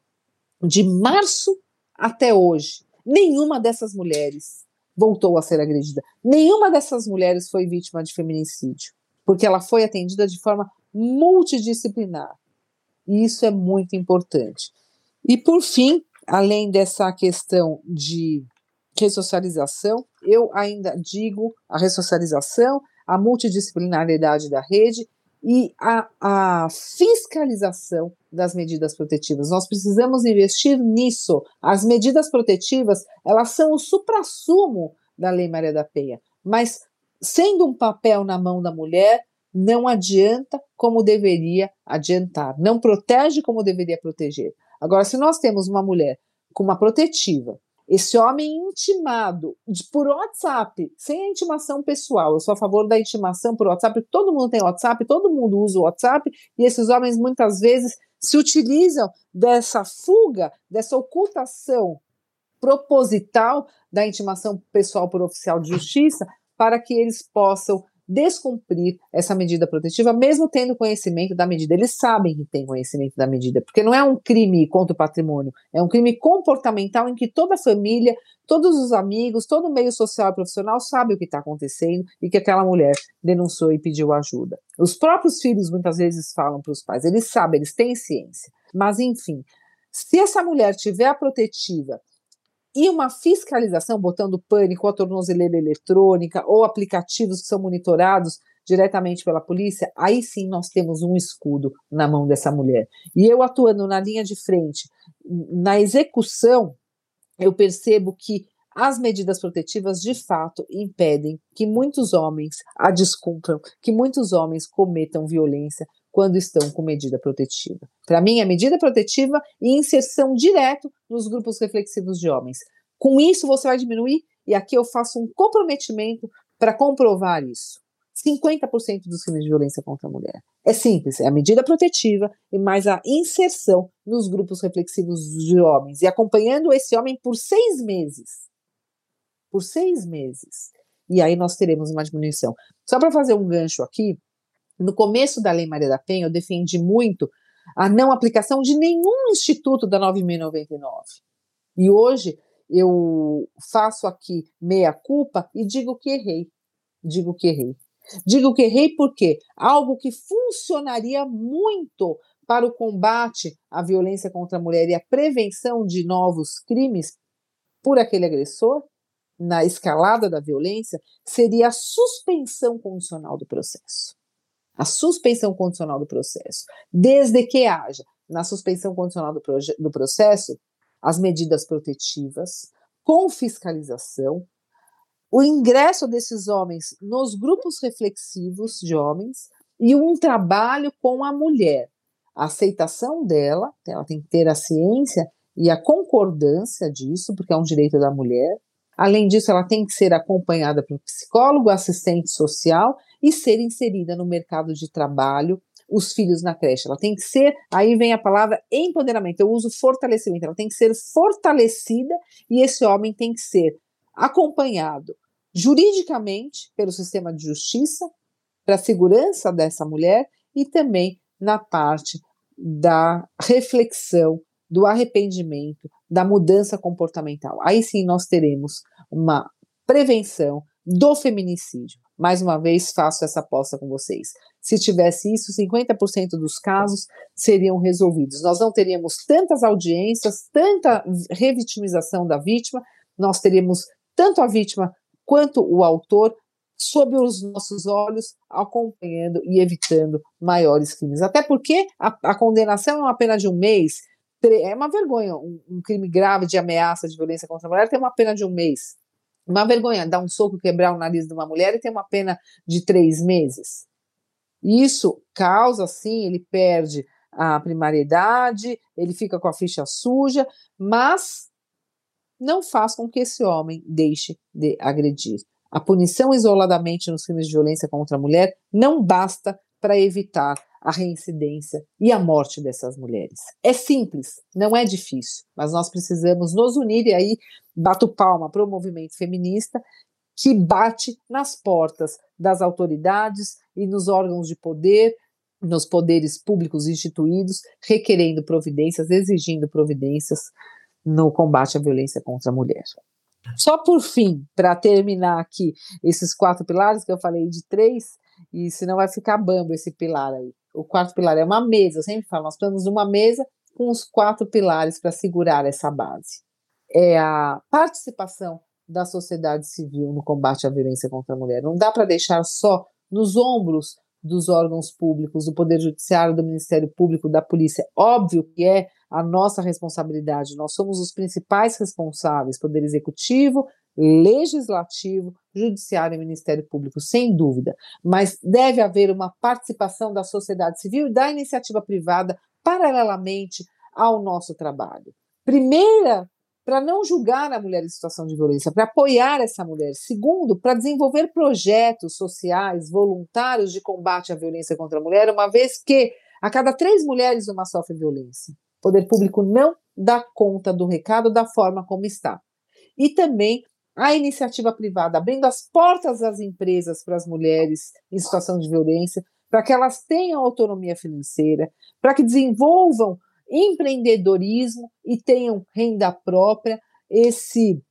de março até hoje. Nenhuma dessas mulheres voltou a ser agredida. Nenhuma dessas mulheres foi vítima de feminicídio, porque ela foi atendida de forma multidisciplinar. E isso é muito importante. E, por fim, além dessa questão de ressocialização, eu ainda digo a ressocialização, a multidisciplinariedade da rede e a, a fiscalização das medidas protetivas. Nós precisamos investir nisso. As medidas protetivas, elas são o suprassumo da Lei Maria da Penha, mas sendo um papel na mão da mulher, não adianta como deveria adiantar, não protege como deveria proteger. Agora, se nós temos uma mulher com uma protetiva, esse homem intimado de, por WhatsApp, sem a intimação pessoal. Eu sou a favor da intimação por WhatsApp. Todo mundo tem WhatsApp, todo mundo usa o WhatsApp, e esses homens muitas vezes se utilizam dessa fuga, dessa ocultação proposital da intimação pessoal por oficial de justiça para que eles possam descumprir essa medida protetiva, mesmo tendo conhecimento da medida. Eles sabem que têm conhecimento da medida, porque não é um crime contra o patrimônio, é um crime comportamental em que toda a família, todos os amigos, todo o meio social e profissional sabe o que está acontecendo e que aquela mulher denunciou e pediu ajuda. Os próprios filhos muitas vezes falam para os pais, eles sabem, eles têm ciência. Mas, enfim, se essa mulher tiver a protetiva e uma fiscalização, botando pânico, a tornozeleira eletrônica ou aplicativos que são monitorados diretamente pela polícia, aí sim nós temos um escudo na mão dessa mulher. E eu atuando na linha de frente, na execução, eu percebo que as medidas protetivas de fato impedem que muitos homens a descumpram, que muitos homens cometam violência, quando estão com medida protetiva. Para mim, é medida protetiva e inserção direto nos grupos reflexivos de homens. Com isso, você vai diminuir, e aqui eu faço um comprometimento para comprovar isso. 50% dos crimes de violência contra a mulher. É simples, é a medida protetiva e mais a inserção nos grupos reflexivos de homens e acompanhando esse homem por seis meses. Por seis meses. E aí nós teremos uma diminuição. Só para fazer um gancho aqui, no começo da Lei Maria da Penha, eu defendi muito a não aplicação de nenhum instituto da 9.099. E hoje eu faço aqui meia culpa e digo que errei. Digo que errei. Digo que errei porque algo que funcionaria muito para o combate à violência contra a mulher e a prevenção de novos crimes por aquele agressor, na escalada da violência, seria a suspensão condicional do processo a suspensão condicional do processo, desde que haja na suspensão condicional do, do processo as medidas protetivas, com fiscalização, o ingresso desses homens nos grupos reflexivos de homens e um trabalho com a mulher. A aceitação dela, ela tem que ter a ciência e a concordância disso, porque é um direito da mulher. Além disso, ela tem que ser acompanhada por psicólogo, assistente social e ser inserida no mercado de trabalho, os filhos na creche. Ela tem que ser, aí vem a palavra empoderamento, eu uso fortalecimento, ela tem que ser fortalecida e esse homem tem que ser acompanhado juridicamente pelo sistema de justiça, para a segurança dessa mulher e também na parte da reflexão, do arrependimento, da mudança comportamental. Aí sim nós teremos uma prevenção do feminicídio. Mais uma vez, faço essa aposta com vocês. Se tivesse isso, 50% dos casos seriam resolvidos. Nós não teríamos tantas audiências, tanta revitimização da vítima, nós teríamos tanto a vítima quanto o autor sob os nossos olhos, acompanhando e evitando maiores crimes. Até porque a, a condenação é uma pena de um mês, é uma vergonha. Um, um crime grave de ameaça de violência contra a mulher tem uma pena de um mês. Uma vergonha dar um soco, quebrar o nariz de uma mulher e ter uma pena de três meses. Isso causa, sim, ele perde a primariedade, ele fica com a ficha suja, mas não faz com que esse homem deixe de agredir. A punição isoladamente nos crimes de violência contra a mulher não basta para evitar a reincidência e a morte dessas mulheres. É simples, não é difícil, mas nós precisamos nos unir e aí bato palma para o movimento feminista que bate nas portas das autoridades e nos órgãos de poder, nos poderes públicos instituídos, requerendo providências, exigindo providências no combate à violência contra a mulher. Só por fim, para terminar aqui esses quatro pilares que eu falei de três, e senão vai ficar bambo esse pilar aí. O quarto pilar é uma mesa, eu sempre falo, nós de uma mesa com os quatro pilares para segurar essa base. É a participação da sociedade civil no combate à violência contra a mulher. Não dá para deixar só nos ombros dos órgãos públicos, do Poder Judiciário, do Ministério Público, da Polícia. Óbvio que é a nossa responsabilidade, nós somos os principais responsáveis, Poder Executivo, Legislativo, Judiciário e Ministério Público, sem dúvida, mas deve haver uma participação da sociedade civil e da iniciativa privada paralelamente ao nosso trabalho. Primeira para não julgar a mulher em situação de violência, para apoiar essa mulher. Segundo, para desenvolver projetos sociais voluntários de combate à violência contra a mulher, uma vez que a cada três mulheres uma sofre violência. O poder público não dá conta do recado da forma como está. E também a iniciativa privada abrindo as portas das empresas para as mulheres em situação de violência, para que elas tenham autonomia financeira, para que desenvolvam empreendedorismo e tenham renda própria, esse,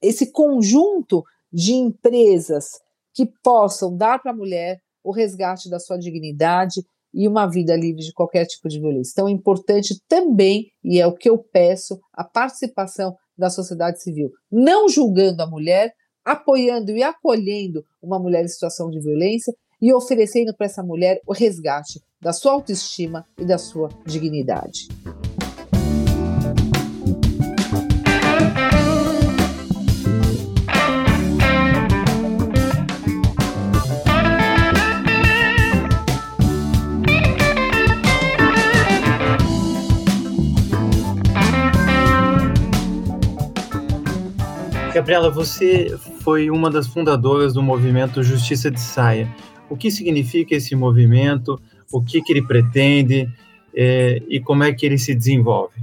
esse conjunto de empresas que possam dar para a mulher o resgate da sua dignidade e uma vida livre de qualquer tipo de violência. Então, é importante também, e é o que eu peço, a participação da sociedade civil, não julgando a mulher, apoiando e acolhendo uma mulher em situação de violência e oferecendo para essa mulher o resgate da sua autoestima e da sua dignidade. Gabriela, você foi uma das fundadoras do movimento Justiça de Saia. O que significa esse movimento? O que, que ele pretende? É, e como é que ele se desenvolve?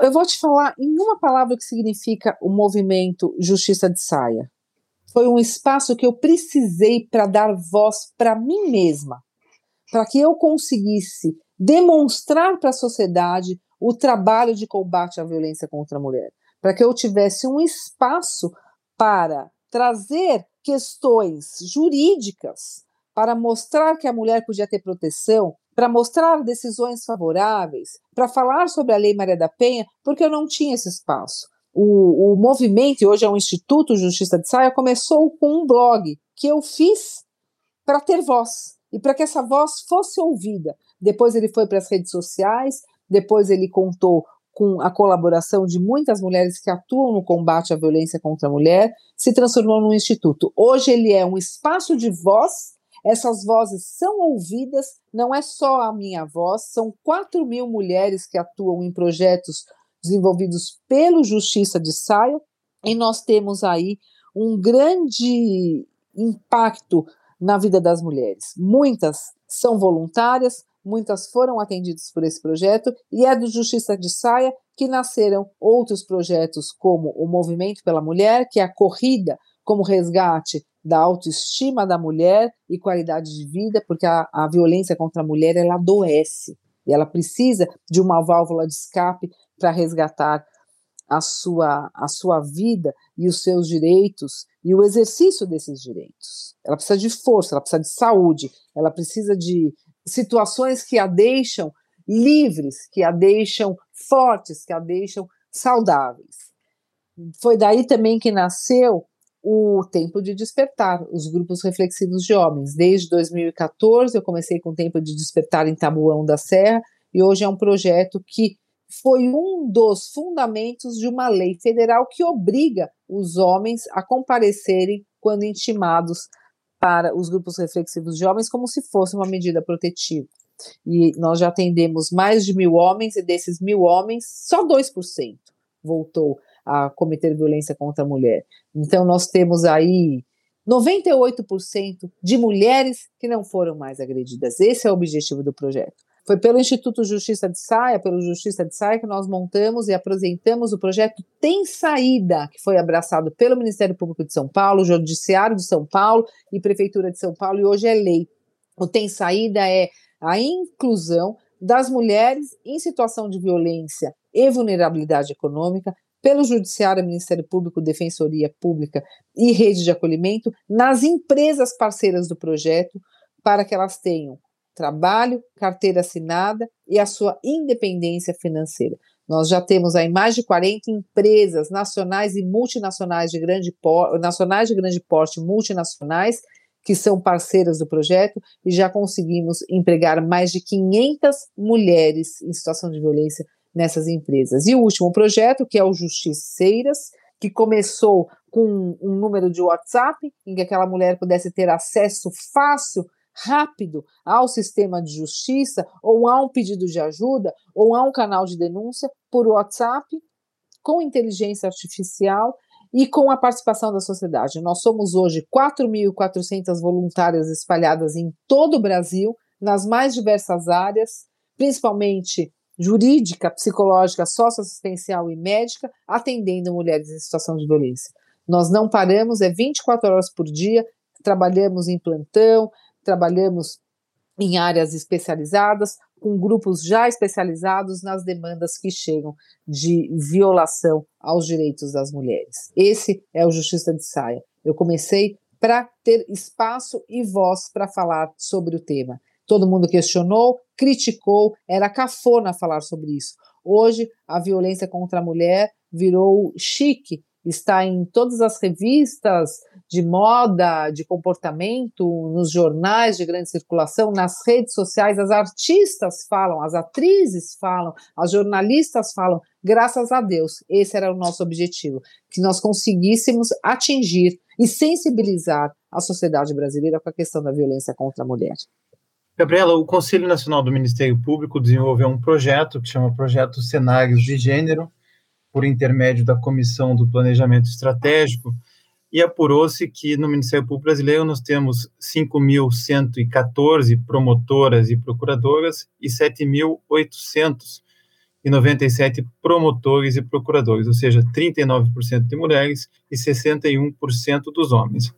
Eu vou te falar em uma palavra o que significa o movimento Justiça de Saia. Foi um espaço que eu precisei para dar voz para mim mesma, para que eu conseguisse demonstrar para a sociedade o trabalho de combate à violência contra a mulher para que eu tivesse um espaço para trazer questões jurídicas, para mostrar que a mulher podia ter proteção, para mostrar decisões favoráveis, para falar sobre a Lei Maria da Penha, porque eu não tinha esse espaço. O, o movimento, e hoje é um Instituto Justiça de Saia, começou com um blog que eu fiz para ter voz e para que essa voz fosse ouvida. Depois ele foi para as redes sociais, depois ele contou com a colaboração de muitas mulheres que atuam no combate à violência contra a mulher, se transformou num instituto. Hoje ele é um espaço de voz, essas vozes são ouvidas, não é só a minha voz, são 4 mil mulheres que atuam em projetos desenvolvidos pelo Justiça de Saia, e nós temos aí um grande impacto na vida das mulheres. Muitas são voluntárias, muitas foram atendidas por esse projeto, e é do Justiça de Saia que nasceram outros projetos, como o Movimento pela Mulher, que é a corrida como resgate da autoestima da mulher e qualidade de vida, porque a, a violência contra a mulher ela adoece e ela precisa de uma válvula de escape para resgatar a sua, a sua vida e os seus direitos e o exercício desses direitos. Ela precisa de força, ela precisa de saúde, ela precisa de situações que a deixam livres, que a deixam fortes, que a deixam saudáveis. Foi daí também que nasceu o Tempo de Despertar, os grupos reflexivos de homens. Desde 2014 eu comecei com o Tempo de Despertar em Tabuão da Serra e hoje é um projeto que foi um dos fundamentos de uma lei federal que obriga os homens a comparecerem quando intimados para os grupos reflexivos de homens como se fosse uma medida protetiva. E nós já atendemos mais de mil homens, e desses mil homens, só 2% voltou a cometer violência contra a mulher. Então, nós temos aí 98% de mulheres que não foram mais agredidas. Esse é o objetivo do projeto. Foi pelo Instituto Justiça de Saia, pelo Justiça de Saia, que nós montamos e apresentamos o projeto Tem Saída, que foi abraçado pelo Ministério Público de São Paulo, Judiciário de São Paulo e Prefeitura de São Paulo, e hoje é lei. O Tem Saída é a inclusão das mulheres em situação de violência e vulnerabilidade econômica pelo Judiciário, Ministério Público, Defensoria Pública e Rede de Acolhimento nas empresas parceiras do projeto para que elas tenham trabalho, carteira assinada e a sua independência financeira. Nós já temos aí mais de 40 empresas nacionais e multinacionais de grande porte, nacionais de grande porte, multinacionais, que são parceiras do projeto e já conseguimos empregar mais de 500 mulheres em situação de violência nessas empresas. E o último projeto, que é o Justiceiras, que começou com um número de WhatsApp, em que aquela mulher pudesse ter acesso fácil rápido ao sistema de justiça, ou a um pedido de ajuda, ou a um canal de denúncia por WhatsApp, com inteligência artificial e com a participação da sociedade. Nós somos hoje 4.400 voluntárias espalhadas em todo o Brasil, nas mais diversas áreas, principalmente jurídica, psicológica, socioassistencial e médica, atendendo mulheres em situação de violência. Nós não paramos, é 24 horas por dia, trabalhamos em plantão, trabalhamos em áreas especializadas, com grupos já especializados nas demandas que chegam de violação aos direitos das mulheres. Esse é o Justiça de Saia. Eu comecei para ter espaço e voz para falar sobre o tema. Todo mundo questionou, criticou, era cafona falar sobre isso. Hoje, a violência contra a mulher virou chique está em todas as revistas de moda, de comportamento, nos jornais de grande circulação, nas redes sociais, as artistas falam, as atrizes falam, as jornalistas falam, graças a Deus, esse era o nosso objetivo, que nós conseguíssemos atingir e sensibilizar a sociedade brasileira com a questão da violência contra a mulher. Gabriela, o Conselho Nacional do Ministério Público desenvolveu um projeto que chama Projeto Cenários de Gênero, por intermédio da Comissão do Planejamento Estratégico, e apurou-se que no Ministério Público Brasileiro nós temos 5.114 promotoras e procuradoras e 7.897 promotores e procuradores, ou seja, 39% de mulheres e 61% dos homens.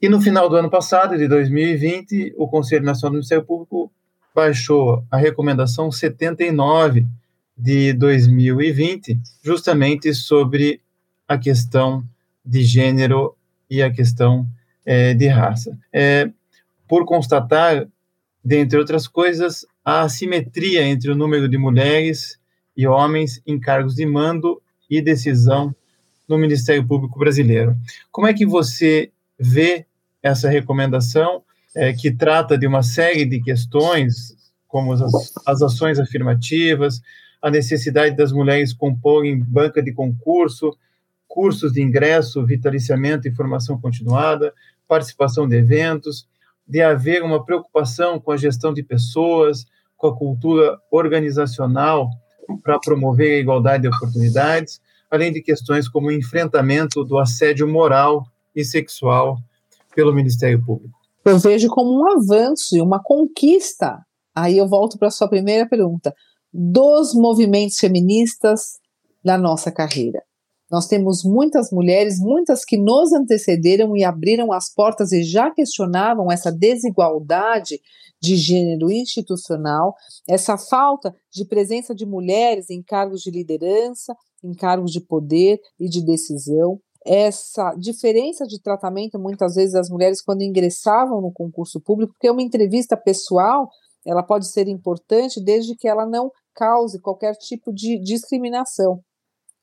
E no final do ano passado, de 2020, o Conselho Nacional do Ministério Público baixou a recomendação 79 de 2020, justamente sobre a questão de gênero e a questão é, de raça. É, por constatar, dentre outras coisas, a assimetria entre o número de mulheres e homens em cargos de mando e decisão no Ministério Público Brasileiro. Como é que você vê essa recomendação, é, que trata de uma série de questões, como as, as ações afirmativas, a necessidade das mulheres comporem banca de concurso, cursos de ingresso, vitaliciamento e formação continuada, participação de eventos, de haver uma preocupação com a gestão de pessoas, com a cultura organizacional para promover a igualdade de oportunidades, além de questões como o enfrentamento do assédio moral e sexual pelo Ministério Público. Eu vejo como um avanço e uma conquista. Aí eu volto para a sua primeira pergunta dos movimentos feministas na nossa carreira. Nós temos muitas mulheres, muitas que nos antecederam e abriram as portas e já questionavam essa desigualdade de gênero institucional, essa falta de presença de mulheres em cargos de liderança, em cargos de poder e de decisão, essa diferença de tratamento muitas vezes das mulheres quando ingressavam no concurso público, porque uma entrevista pessoal ela pode ser importante desde que ela não cause qualquer tipo de discriminação.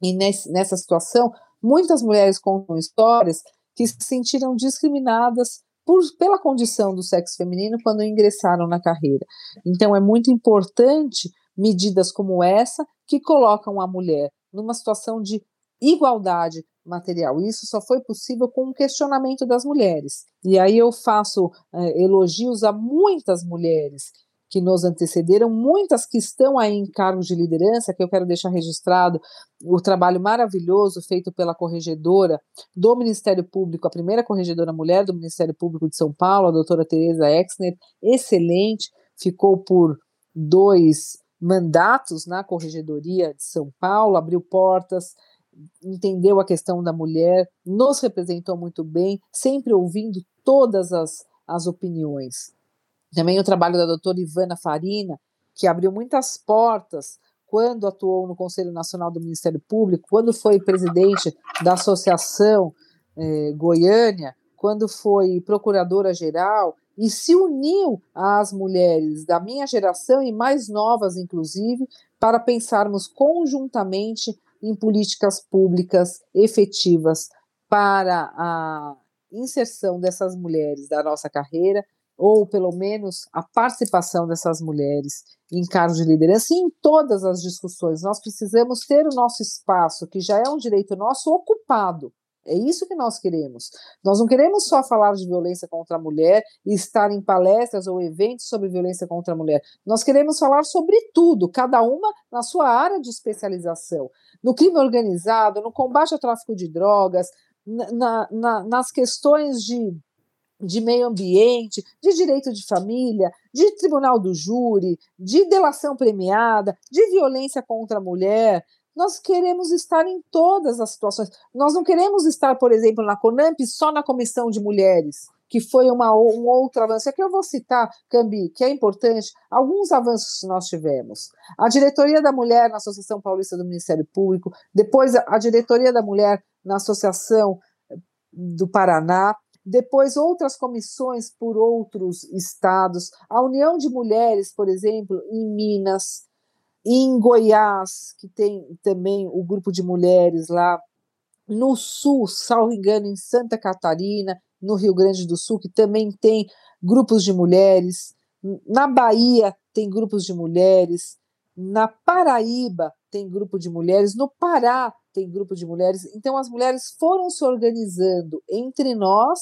E nesse, nessa situação, muitas mulheres contam histórias que se sentiram discriminadas por, pela condição do sexo feminino quando ingressaram na carreira. Então, é muito importante medidas como essa que colocam a mulher numa situação de igualdade material. Isso só foi possível com o questionamento das mulheres. E aí eu faço é, elogios a muitas mulheres que nos antecederam, muitas que estão aí em cargos de liderança, que eu quero deixar registrado o trabalho maravilhoso feito pela corregedora do Ministério Público, a primeira corregedora mulher do Ministério Público de São Paulo, a doutora Tereza Exner, excelente, ficou por dois mandatos na Corregedoria de São Paulo, abriu portas, entendeu a questão da mulher, nos representou muito bem, sempre ouvindo todas as, as opiniões. Também o trabalho da doutora Ivana Farina, que abriu muitas portas quando atuou no Conselho Nacional do Ministério Público, quando foi presidente da Associação eh, Goiânia, quando foi procuradora-geral e se uniu às mulheres da minha geração e mais novas, inclusive, para pensarmos conjuntamente em políticas públicas efetivas para a inserção dessas mulheres da nossa carreira ou pelo menos a participação dessas mulheres em cargos de liderança e em todas as discussões. Nós precisamos ter o nosso espaço, que já é um direito nosso, ocupado. É isso que nós queremos. Nós não queremos só falar de violência contra a mulher e estar em palestras ou eventos sobre violência contra a mulher. Nós queremos falar sobre tudo, cada uma na sua área de especialização. No crime organizado, no combate ao tráfico de drogas, na, na, nas questões de de meio ambiente, de direito de família, de tribunal do júri, de delação premiada, de violência contra a mulher. Nós queremos estar em todas as situações. Nós não queremos estar, por exemplo, na CONAMP só na comissão de mulheres, que foi uma, um outro avanço. Aqui eu vou citar, Cambi, que é importante, alguns avanços que nós tivemos. A diretoria da mulher na Associação Paulista do Ministério Público, depois a diretoria da mulher na Associação do Paraná, depois outras comissões por outros estados, a União de Mulheres, por exemplo, em Minas, em Goiás, que tem também o grupo de mulheres lá, no Sul, salvo engano, em Santa Catarina, no Rio Grande do Sul, que também tem grupos de mulheres, na Bahia tem grupos de mulheres, na Paraíba tem grupo de mulheres, no Pará tem grupo de mulheres. Então, as mulheres foram se organizando entre nós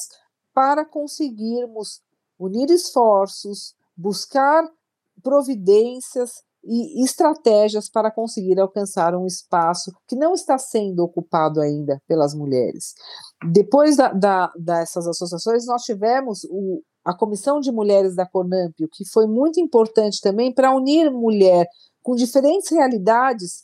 para conseguirmos unir esforços, buscar providências e estratégias para conseguir alcançar um espaço que não está sendo ocupado ainda pelas mulheres. Depois da, da, dessas associações, nós tivemos o, a Comissão de Mulheres da CONAMP, que foi muito importante também para unir mulher com diferentes realidades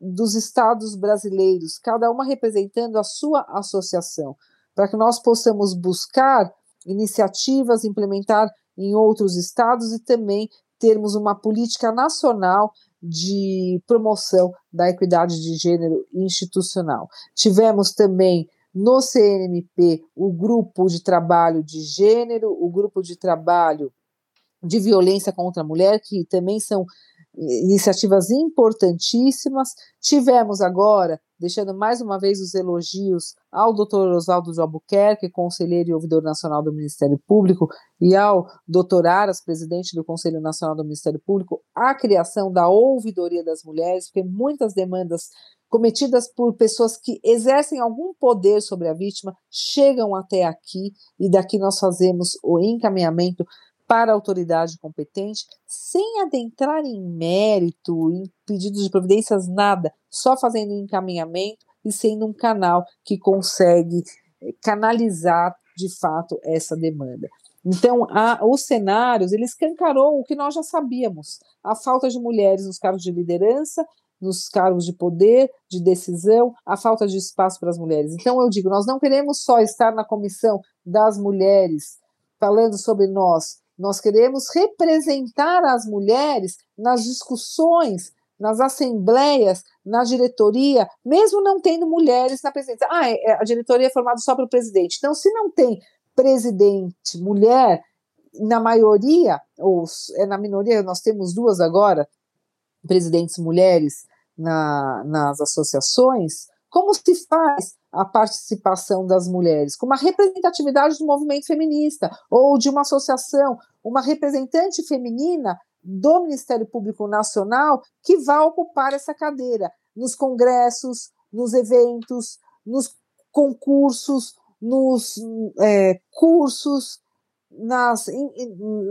dos estados brasileiros, cada uma representando a sua associação, para que nós possamos buscar iniciativas, implementar em outros estados e também termos uma política nacional de promoção da equidade de gênero institucional. Tivemos também no CNMP o grupo de trabalho de gênero, o grupo de trabalho de violência contra a mulher, que também são iniciativas importantíssimas. Tivemos agora, deixando mais uma vez os elogios ao Dr. Oswaldo de Albuquerque, conselheiro e ouvidor nacional do Ministério Público, e ao Dr. Aras, presidente do Conselho Nacional do Ministério Público, a criação da ouvidoria das mulheres, porque muitas demandas cometidas por pessoas que exercem algum poder sobre a vítima chegam até aqui e daqui nós fazemos o encaminhamento para a autoridade competente, sem adentrar em mérito, em pedidos de providências, nada, só fazendo um encaminhamento e sendo um canal que consegue eh, canalizar de fato essa demanda. Então, a, os cenários, ele escancarou o que nós já sabíamos, a falta de mulheres nos cargos de liderança, nos cargos de poder, de decisão, a falta de espaço para as mulheres. Então, eu digo, nós não queremos só estar na comissão das mulheres falando sobre nós, nós queremos representar as mulheres nas discussões, nas assembleias, na diretoria, mesmo não tendo mulheres na presidência. Ah, é, é, a diretoria é formada só pelo presidente. Então, se não tem presidente mulher, na maioria, ou é na minoria, nós temos duas agora, presidentes mulheres na, nas associações, como se faz a participação das mulheres, com uma representatividade do movimento feminista, ou de uma associação, uma representante feminina do Ministério Público Nacional que vai ocupar essa cadeira nos congressos, nos eventos, nos concursos, nos é, cursos, nas, em,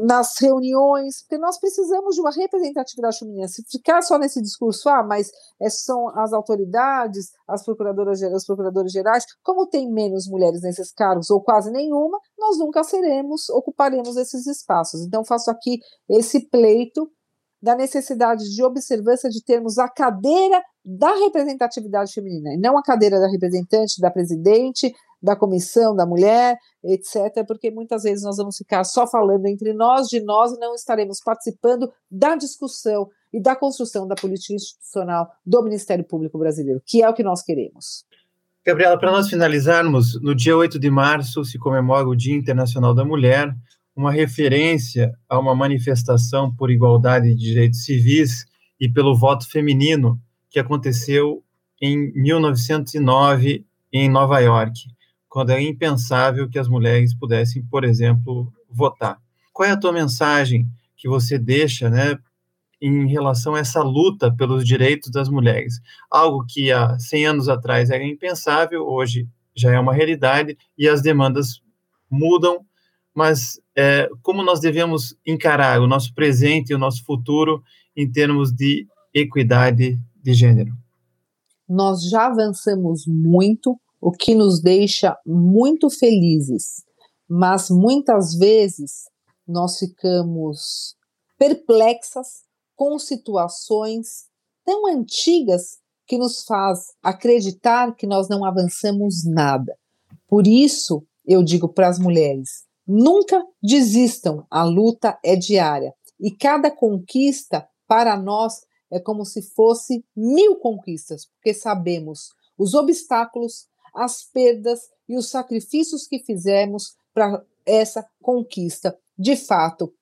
nas reuniões, porque nós precisamos de uma representatividade feminina. Se ficar só nesse discurso, ah, mas é, são as autoridades, as procuradoras, os procuradores gerais, como tem menos mulheres nesses cargos, ou quase nenhuma, nós nunca seremos, ocuparemos esses espaços. Então, faço aqui esse pleito da necessidade de observância de termos a cadeira da representatividade feminina, e não a cadeira da representante, da presidente, da comissão da mulher, etc., porque muitas vezes nós vamos ficar só falando entre nós, de nós, e não estaremos participando da discussão e da construção da política institucional do Ministério Público Brasileiro, que é o que nós queremos. Gabriela, para nós finalizarmos, no dia 8 de março se comemora o Dia Internacional da Mulher, uma referência a uma manifestação por igualdade de direitos civis e pelo voto feminino que aconteceu em 1909 em Nova York quando é impensável que as mulheres pudessem, por exemplo, votar. Qual é a tua mensagem que você deixa, né, em relação a essa luta pelos direitos das mulheres? Algo que há 100 anos atrás era impensável, hoje já é uma realidade e as demandas mudam, mas é, como nós devemos encarar o nosso presente e o nosso futuro em termos de equidade de gênero? Nós já avançamos muito, o que nos deixa muito felizes, mas muitas vezes nós ficamos perplexas com situações tão antigas que nos faz acreditar que nós não avançamos nada. Por isso, eu digo para as mulheres: nunca desistam, a luta é diária e cada conquista para nós é como se fosse mil conquistas, porque sabemos os obstáculos, as perdas e os sacrifícios que fizemos para essa conquista de fato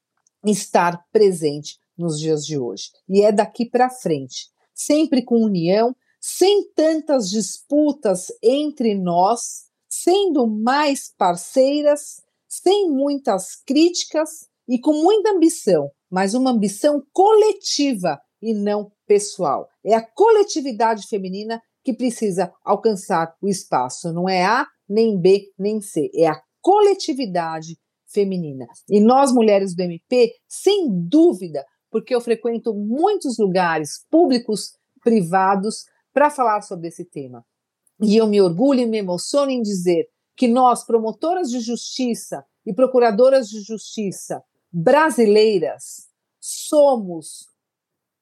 estar presente nos dias de hoje. E é daqui para frente, sempre com união, sem tantas disputas entre nós, sendo mais parceiras, sem muitas críticas e com muita ambição, mas uma ambição coletiva e não pessoal. É a coletividade feminina que precisa alcançar o espaço, não é A, nem B, nem C, é a coletividade feminina. E nós, mulheres do MP, sem dúvida, porque eu frequento muitos lugares públicos, privados, para falar sobre esse tema. E eu me orgulho e me emociono em dizer que nós, promotoras de justiça e procuradoras de justiça brasileiras, somos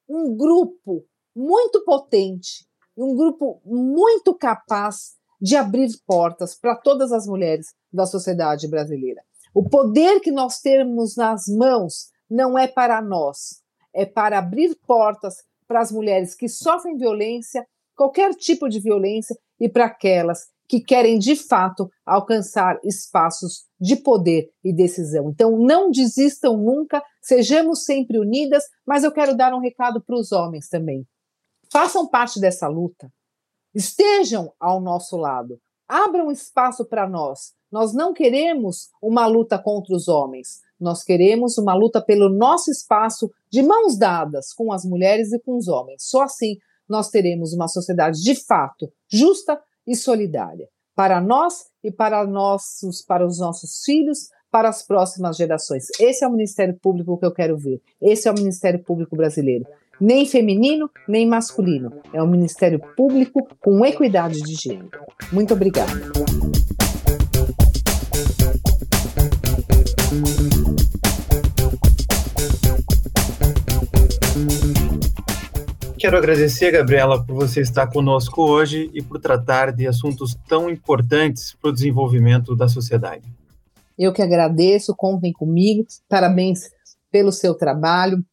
um grupo muito potente, um grupo muito capaz de abrir portas para todas as mulheres da sociedade brasileira. O poder que nós temos nas mãos não é para nós, é para abrir portas para as mulheres que sofrem violência, qualquer tipo de violência, e para aquelas que querem de fato alcançar espaços de poder e decisão. Então, não desistam nunca, sejamos sempre unidas, mas eu quero dar um recado para os homens também. Façam parte dessa luta, estejam ao nosso lado, abram espaço para nós. Nós não queremos uma luta contra os homens, nós queremos uma luta pelo nosso espaço de mãos dadas com as mulheres e com os homens. Só assim nós teremos uma sociedade de fato justa e solidária para nós e para nossos para os nossos filhos, para as próximas gerações. Esse é o Ministério Público que eu quero ver. Esse é o Ministério Público brasileiro. Nem feminino, nem masculino. É um Ministério Público com equidade de gênero. Muito obrigada. Quero agradecer, Gabriela, por você estar conosco hoje e por tratar de assuntos tão importantes para o desenvolvimento da sociedade. Eu que agradeço, contem comigo. Parabéns pelo seu trabalho,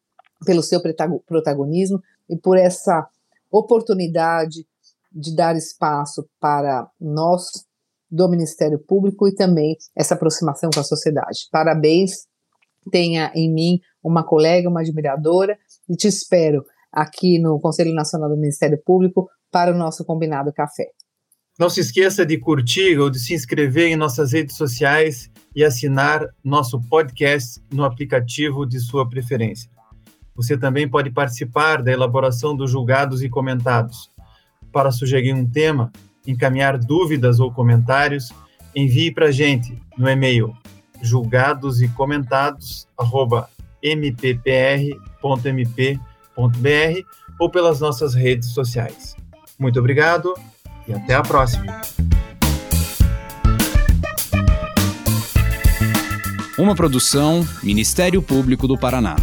pelo seu protagonismo e por essa oportunidade de dar espaço para nós do Ministério Público e também essa aproximação com a sociedade. Parabéns, tenha em mim uma colega, uma admiradora e te espero aqui no Conselho Nacional do Ministério Público para o nosso combinado café. Não se esqueça de curtir ou de se inscrever em nossas redes sociais e assinar nosso podcast no aplicativo de sua preferência. Você também pode participar da elaboração dos julgados e comentados. Para sugerir um tema, encaminhar dúvidas ou comentários, envie para a gente no e-mail julgados e ou pelas nossas redes sociais. Muito obrigado e até a próxima. Uma produção Ministério Público do Paraná.